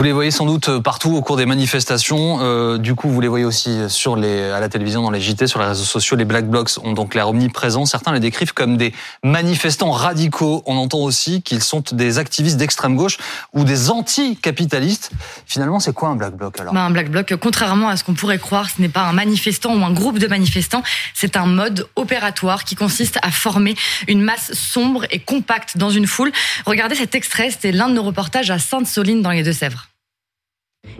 Vous les voyez sans doute partout au cours des manifestations. Euh, du coup, vous les voyez aussi sur les, à la télévision, dans les JT, sur les réseaux sociaux. Les Black Blocs ont donc l'air omniprésents. Certains les décrivent comme des manifestants radicaux. On entend aussi qu'ils sont des activistes d'extrême gauche ou des anti-capitalistes. Finalement, c'est quoi un Black Bloc alors? Bah, Un Black Bloc, contrairement à ce qu'on pourrait croire, ce n'est pas un manifestant ou un groupe de manifestants. C'est un mode opératoire qui consiste à former une masse sombre et compacte dans une foule. Regardez cet extrait, c'était l'un de nos reportages à Sainte-Soline dans les Deux-Sèvres.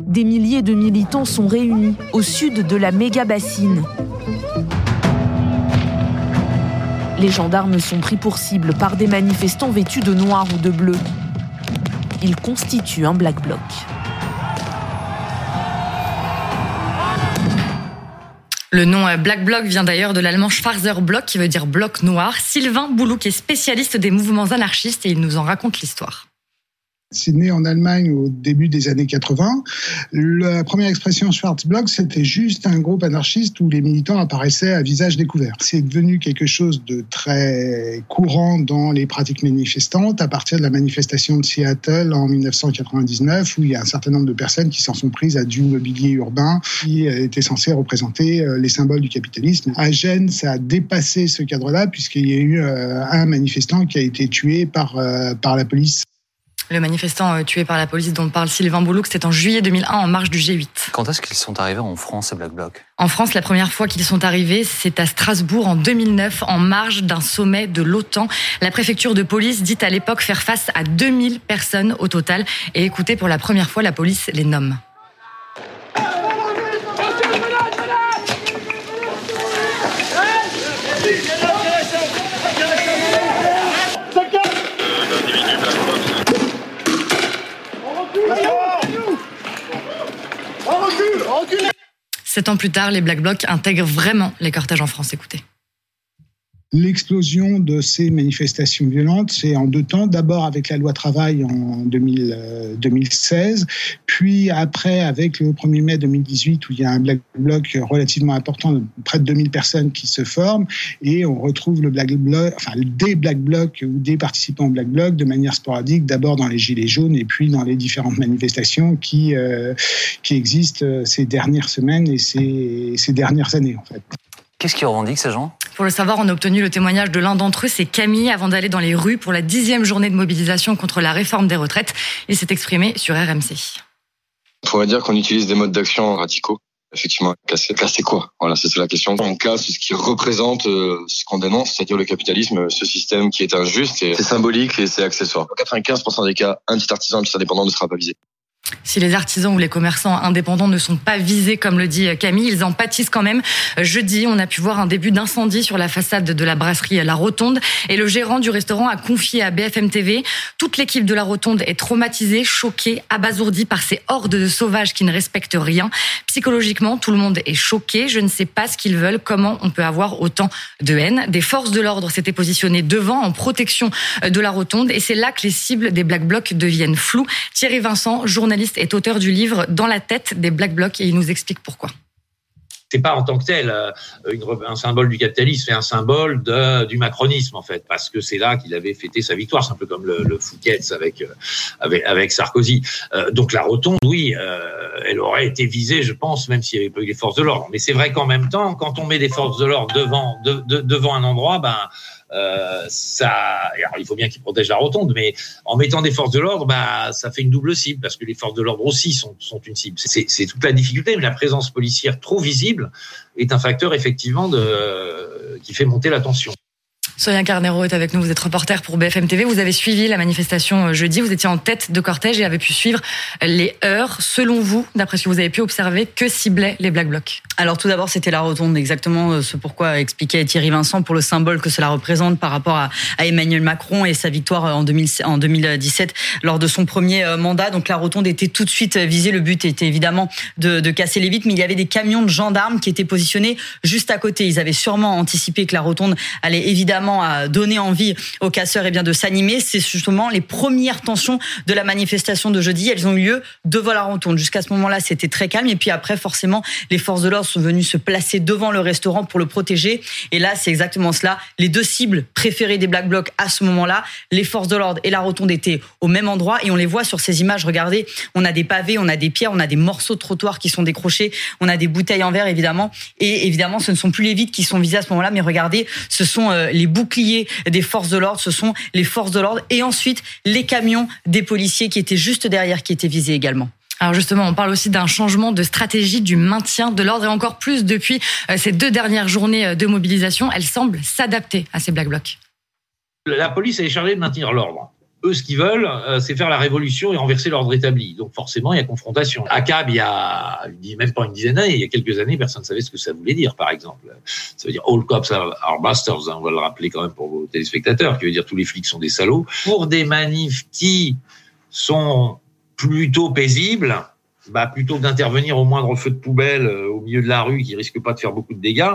Des milliers de militants sont réunis au sud de la méga-bassine. Les gendarmes sont pris pour cible par des manifestants vêtus de noir ou de bleu. Ils constituent un black bloc. Le nom euh, Black Bloc vient d'ailleurs de l'allemand Schwarzer Block, qui veut dire bloc noir. Sylvain Boulouk est spécialiste des mouvements anarchistes et il nous en raconte l'histoire. C'est né en Allemagne au début des années 80. La première expression Schwarzblock, c'était juste un groupe anarchiste où les militants apparaissaient à visage découvert. C'est devenu quelque chose de très courant dans les pratiques manifestantes à partir de la manifestation de Seattle en 1999 où il y a un certain nombre de personnes qui s'en sont prises à du mobilier urbain qui était censé représenter euh, les symboles du capitalisme. À Gênes, ça a dépassé ce cadre-là puisqu'il y a eu euh, un manifestant qui a été tué par, euh, par la police. Le manifestant euh, tué par la police dont parle Sylvain Boulouk, c'était en juillet 2001 en marge du G8. Quand est-ce qu'ils sont arrivés en France, ces Black Blocs En France, la première fois qu'ils sont arrivés, c'est à Strasbourg en 2009, en marge d'un sommet de l'OTAN. La préfecture de police dit à l'époque faire face à 2000 personnes au total. Et écoutez, pour la première fois, la police les nomme. Sept ans plus tard, les Black Blocs intègrent vraiment les cortèges en France. Écoutez. L'explosion de ces manifestations violentes, c'est en deux temps. D'abord avec la loi travail en 2016, euh, puis après avec le 1er mai 2018 où il y a un black bloc relativement important, près de 2000 personnes qui se forment, et on retrouve le black bloc, enfin des black blocs ou des participants au black bloc de manière sporadique, d'abord dans les gilets jaunes et puis dans les différentes manifestations qui euh, qui existent euh, ces dernières semaines et ces, ces dernières années en fait. Qu'est-ce qu'ils revendiquent ces gens? Pour le savoir, on a obtenu le témoignage de l'un d'entre eux, c'est Camille, avant d'aller dans les rues pour la dixième journée de mobilisation contre la réforme des retraites. Il s'est exprimé sur RMC. On pourrait dire qu'on utilise des modes d'action radicaux. Effectivement, casser, casser quoi Voilà, c'est la question. On casse ce qui représente euh, ce qu'on dénonce, c'est-à-dire le capitalisme, ce système qui est injuste. Et c'est symbolique et c'est accessoire. Dans 95% des cas, un petit artisan, un petit indépendant ne sera pas visé. Si les artisans ou les commerçants indépendants ne sont pas visés, comme le dit Camille, ils en pâtissent quand même. Jeudi, on a pu voir un début d'incendie sur la façade de la brasserie La Rotonde et le gérant du restaurant a confié à BFM TV toute l'équipe de La Rotonde est traumatisée, choquée, abasourdie par ces hordes de sauvages qui ne respectent rien. Psychologiquement, tout le monde est choqué. Je ne sais pas ce qu'ils veulent, comment on peut avoir autant de haine. Des forces de l'ordre s'étaient positionnées devant en protection de La Rotonde et c'est là que les cibles des Black Blocs deviennent floues. Thierry Vincent, journaliste est auteur du livre Dans la tête des Black Blocs et il nous explique pourquoi c'est pas en tant que tel euh, un symbole du capitalisme, c'est un symbole du macronisme en fait, parce que c'est là qu'il avait fêté sa victoire, c'est un peu comme le, le avec, euh, avec, avec Sarkozy. Euh, donc la rotonde, oui, elle aurait été visée, je pense, même s'il n'y avait pas eu les forces de l'ordre. Mais c'est vrai qu'en même temps, quand on met des forces de l'ordre devant de, devant un endroit, ben euh, ça, il faut bien qu'ils protègent la rotonde, mais en mettant des forces de l'ordre, bah, ça fait une double cible parce que les forces de l'ordre aussi sont, une cible. C'est toute la difficulté, mais la présence policière trop visible est un facteur effectivement qui fait monter la tension. Sonia Carnero est avec nous, vous êtes reporter pour BFM TV. Vous avez suivi la manifestation euh, jeudi, vous étiez en tête de cortège et avez pu suivre les heures. Selon vous, d'après ce que vous avez pu observer, que ciblaient les Black Blocs? Alors tout d'abord, c'était la rotonde, exactement euh, ce pourquoi expliquait Thierry Vincent pour le symbole que cela représente par rapport à, Emmanuel Macron et sa victoire en, 2017 lors de son premier euh, mandat. Donc la rotonde était tout de suite visée. Le but était évidemment de, de casser les vitres, mais il y avait des camions de gendarmes qui étaient positionnés juste à côté. Ils avaient sûrement anticipé que la rotonde allait évidemment a donné envie aux casseurs et eh bien de s'animer. C'est justement les premières tensions de la manifestation de jeudi. Elles ont eu lieu devant la rotonde. Jusqu'à ce moment-là, c'était très calme. Et puis après, forcément, les forces de l'ordre sont venues se placer devant le restaurant pour le protéger. Et là, c'est exactement cela. Les deux cibles préférées des Black Blocs à ce moment-là, les forces de l'ordre et la rotonde étaient au même endroit. Et on les voit sur ces images. Regardez, on a des pavés, on a des pierres, on a des morceaux de trottoir qui sont décrochés, on a des bouteilles en verre évidemment. Et évidemment, ce ne sont plus les vides qui sont visés à ce moment-là, mais regardez, ce sont euh, les boucliers des forces de l'ordre, ce sont les forces de l'ordre et ensuite les camions des policiers qui étaient juste derrière, qui étaient visés également. Alors justement, on parle aussi d'un changement de stratégie du maintien de l'ordre et encore plus depuis euh, ces deux dernières journées euh, de mobilisation. Elle semble s'adapter à ces black blocs. La police est chargée de maintenir l'ordre. Eux, ce qu'ils veulent, euh, c'est faire la révolution et renverser l'ordre établi. Donc forcément, il y a confrontation. À Cab, il y a même pas une dizaine d'années, il y a quelques années, personne ne savait ce que ça voulait dire, par exemple. Ça veut dire All cops are bastards, hein, on va le rappeler quand même pour vos téléspectateurs, qui veut dire tous les flics sont des salauds. Pour des manifs qui sont plutôt paisibles, bah, plutôt que d'intervenir au moindre feu de poubelle euh, au milieu de la rue qui risque pas de faire beaucoup de dégâts,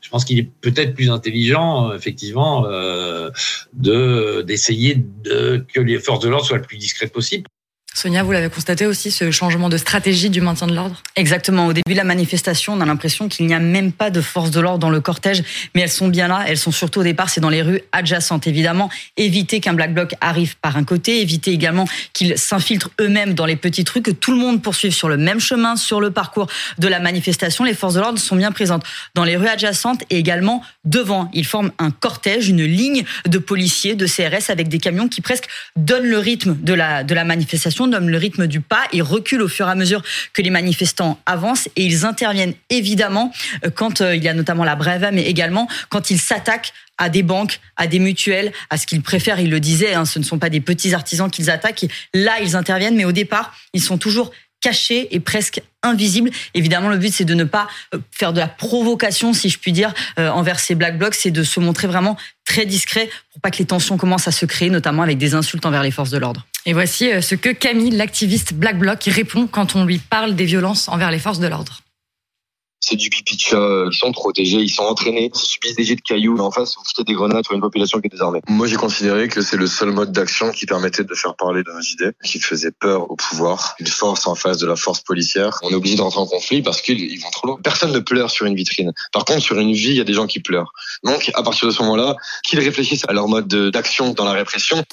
je pense qu'il est peut-être plus intelligent, euh, effectivement, euh, de d'essayer de que les forces de l'ordre soient le plus discrètes possible. Sonia, vous l'avez constaté aussi, ce changement de stratégie du maintien de l'ordre? Exactement. Au début de la manifestation, on a l'impression qu'il n'y a même pas de force de l'ordre dans le cortège, mais elles sont bien là. Elles sont surtout au départ, c'est dans les rues adjacentes, évidemment. Éviter qu'un black bloc arrive par un côté, éviter également qu'ils s'infiltrent eux-mêmes dans les petites rues, que tout le monde poursuive sur le même chemin, sur le parcours de la manifestation. Les forces de l'ordre sont bien présentes dans les rues adjacentes et également devant. Ils forment un cortège, une ligne de policiers, de CRS avec des camions qui presque donnent le rythme de la, de la manifestation le rythme du pas et reculent au fur et à mesure que les manifestants avancent et ils interviennent évidemment euh, quand euh, il y a notamment la brève, mais également quand ils s'attaquent à des banques, à des mutuelles, à ce qu'ils préfèrent. Ils le disaient, hein, ce ne sont pas des petits artisans qu'ils attaquent. Là, ils interviennent, mais au départ, ils sont toujours cachés et presque invisibles. Évidemment, le but, c'est de ne pas euh, faire de la provocation, si je puis dire, envers ces black blocs, c'est de se montrer vraiment très discret pour pas que les tensions commencent à se créer, notamment avec des insultes envers les forces de l'ordre. Et voici euh, ce que Camille, l'activiste Black Bloc, répond quand on lui parle des violences envers les forces de l'ordre. C'est du pipi de chat, ils sont protégés, ils sont entraînés, ils subissent des jets de cailloux. En face, vous foutez des grenades sur une population qui est désarmée. Moi, j'ai considéré que c'est le seul mode d'action qui permettait de faire parler de nos idées, qui faisait peur au pouvoir, une force en face de la force policière. On est obligé de rentrer en conflit parce qu'ils vont trop loin. Personne ne pleure sur une vitrine. Par contre, sur une vie, il y a des gens qui pleurent. Donc, à partir de ce moment-là, qu'ils réfléchissent à leur mode d'action dans la répression.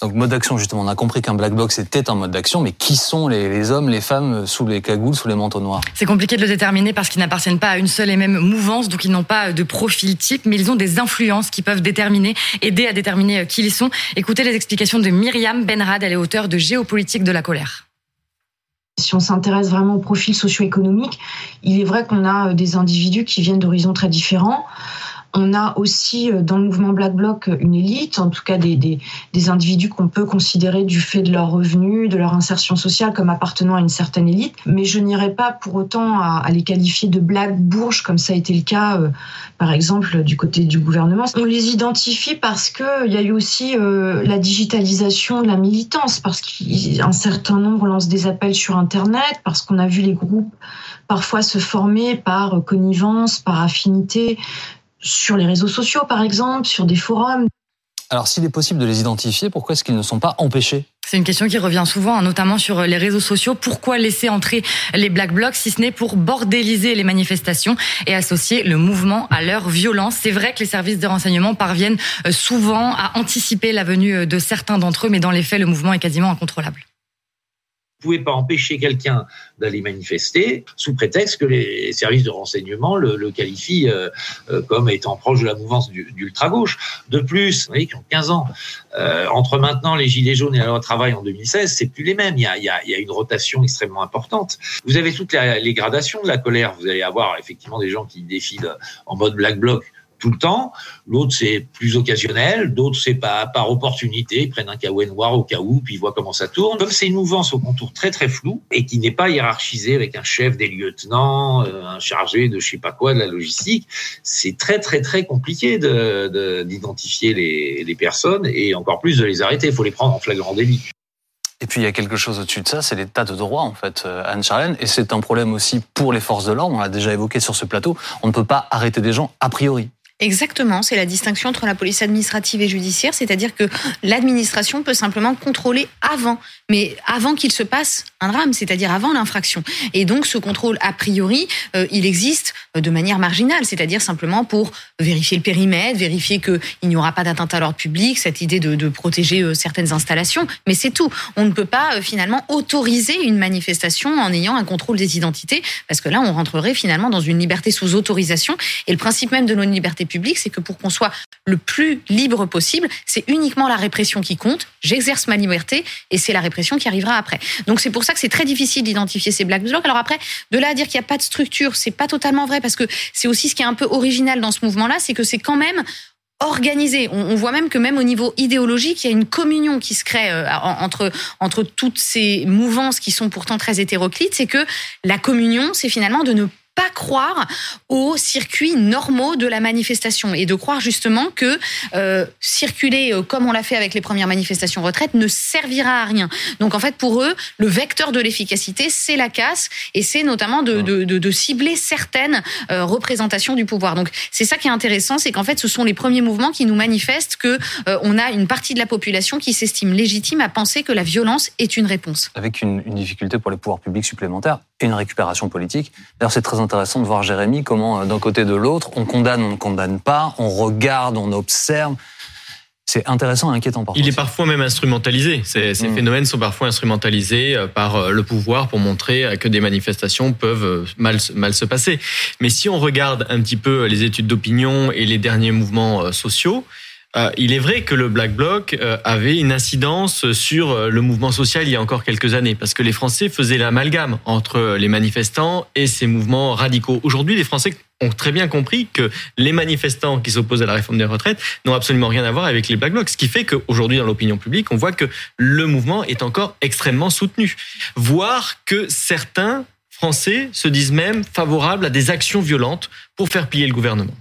Donc mode d'action, justement, on a compris qu'un black box était un mode d'action, mais qui sont les, hommes, les femmes sous les cagoules, sous les manteaux noirs? C'est compliqué de le déterminer parce qu'ils n'appartiennent pas à une seule et même mouvance, donc ils n'ont pas de profil type, mais ils ont des influences qui peuvent déterminer, aider à déterminer qui ils sont. Écoutez les explications de Myriam Benrad, elle est auteure de Géopolitique de la colère. Si on s'intéresse vraiment au profil socio-économique, il est vrai qu'on a des individus qui viennent d'horizons très différents. On a aussi euh, dans le mouvement Black Bloc une élite, en tout cas des, individus qu'on peut considérer du fait de leurs revenus, de leur insertion sociale comme appartenant à une certaine élite. Mais je n'irai pas pour autant à, les qualifier de Black Bourges comme ça a été le cas, euh, par exemple, du côté du gouvernement. On les identifie parce qu'il y a eu aussi euh, la digitalisation de la militance, parce qu'un certain nombre lancent des appels sur Internet, parce qu'on a vu les groupes parfois se former par connivence, par affinité, sur les réseaux sociaux, par exemple, sur des forums. Alors, s'il est possible de les identifier, pourquoi est-ce qu'ils ne sont pas empêchés? C'est une question qui revient souvent, hein, notamment sur les réseaux sociaux. Pourquoi laisser entrer les Black Blocs si ce n'est pour bordéliser les manifestations et associer le mouvement à leur violence? C'est vrai que les services de renseignement parviennent euh, souvent à anticiper la venue euh, de certains d'entre eux, mais dans les faits, le mouvement est quasiment incontrôlable. Vous pouvez pas empêcher quelqu'un d'aller manifester sous prétexte que les services de renseignement le, qualifient euh, euh, comme étant proche de la mouvance d'ultra-gauche. De plus, vous voyez, qui ont 15 ans, euh, entre maintenant les Gilets jaunes et la loi travail en 2016, c'est plus les mêmes. Il y, a, il, y a, il y a, une rotation extrêmement importante. Vous avez toutes les gradations de la colère. Vous allez avoir effectivement des gens qui défilent en mode black bloc tout le temps. L'autre, c'est plus occasionnel. D'autres, c'est par opportunité. Ils prennent un kawaii noir au cas où, puis ils voient comment ça tourne. Comme c'est une mouvance au contour très très flou et qui n'est pas hiérarchisée avec un chef des lieutenants, euh, un chargé de je sais pas quoi de la logistique, c'est très très très compliqué d'identifier de, les, les personnes et encore plus de les arrêter. Il faut les prendre en flagrant délit. Et puis il y a quelque chose au-dessus de ça, c'est l'état de droit en fait, euh, Anne Charlène, et c'est un problème aussi pour les forces de l'ordre. On l'a déjà évoqué sur ce plateau. On ne peut pas arrêter des gens a priori. Exactement, c'est la distinction entre la police administrative et judiciaire, c'est-à-dire que l'administration peut simplement contrôler avant, mais avant qu'il se passe un drame, c'est-à-dire avant l'infraction. Et donc ce contrôle, a priori, euh, il existe euh, de manière marginale, c'est-à-dire simplement pour vérifier le périmètre, vérifier qu'il n'y aura pas d'atteinte à l'ordre public, cette idée de, protéger euh, certaines installations, mais c'est tout. On ne peut pas finalement autoriser une manifestation en ayant un contrôle des identités, parce que là, on rentrerait finalement dans une liberté sous autorisation. Et le principe même de nos libertés publiques, c'est que pour qu'on soit le plus libre possible, c'est uniquement la répression qui compte. J'exerce ma liberté et c'est la répression qui arrivera après. Donc c'est pour ça que c'est très difficile d'identifier ces black blocs. Alors après, de là à dire qu'il n'y a pas de structure, c'est pas totalement vrai parce que c'est aussi ce qui est un peu original dans ce mouvement-là, c'est que c'est quand même organisé. On, voit même que même au niveau idéologique, il y a une communion qui se crée euh, entre entre toutes ces mouvances qui sont pourtant très hétéroclites. C'est que la communion, c'est finalement de ne pas croire aux circuits normaux de la manifestation et de croire justement que euh, circuler euh, comme on l'a fait avec les premières manifestations retraite ne servira à rien. Donc en fait pour eux, le vecteur de l'efficacité, c'est la casse et c'est notamment de, de, de, de, cibler certaines euh, représentations du pouvoir. Donc c'est ça qui est intéressant, c'est qu'en fait ce sont les premiers mouvements qui nous manifestent que euh, on a une partie de la population qui s'estime légitime à penser que la violence est une réponse. Avec une, une difficulté pour les pouvoirs publics supplémentaires et une récupération politique. D'ailleurs, c'est très intéressant de voir Jérémy comment, euh, d'un côté et de l'autre, on condamne, on ne condamne pas, on regarde, on observe. C'est intéressant et inquiétant parfois. Il est parfois même instrumentalisé. Ces, ces mmh. phénomènes sont parfois instrumentalisés euh, par euh, le pouvoir pour montrer que des manifestations peuvent mal, mal se passer. Mais si on regarde un petit peu les études d'opinion et les derniers mouvements sociaux, euh, il est vrai que le Black Bloc euh, avait une incidence sur euh, le mouvement social il y a encore quelques années, parce que les Français faisaient l'amalgame entre les manifestants et ces mouvements radicaux. Aujourd'hui, les Français ont très bien compris que les manifestants qui s'opposent à la réforme des retraites n'ont absolument rien à voir avec les Black Blocs. Ce qui fait qu'aujourd'hui, dans l'opinion publique, on voit que le mouvement est encore extrêmement soutenu. Voire que certains Français se disent même favorables à des actions violentes pour faire plier le gouvernement.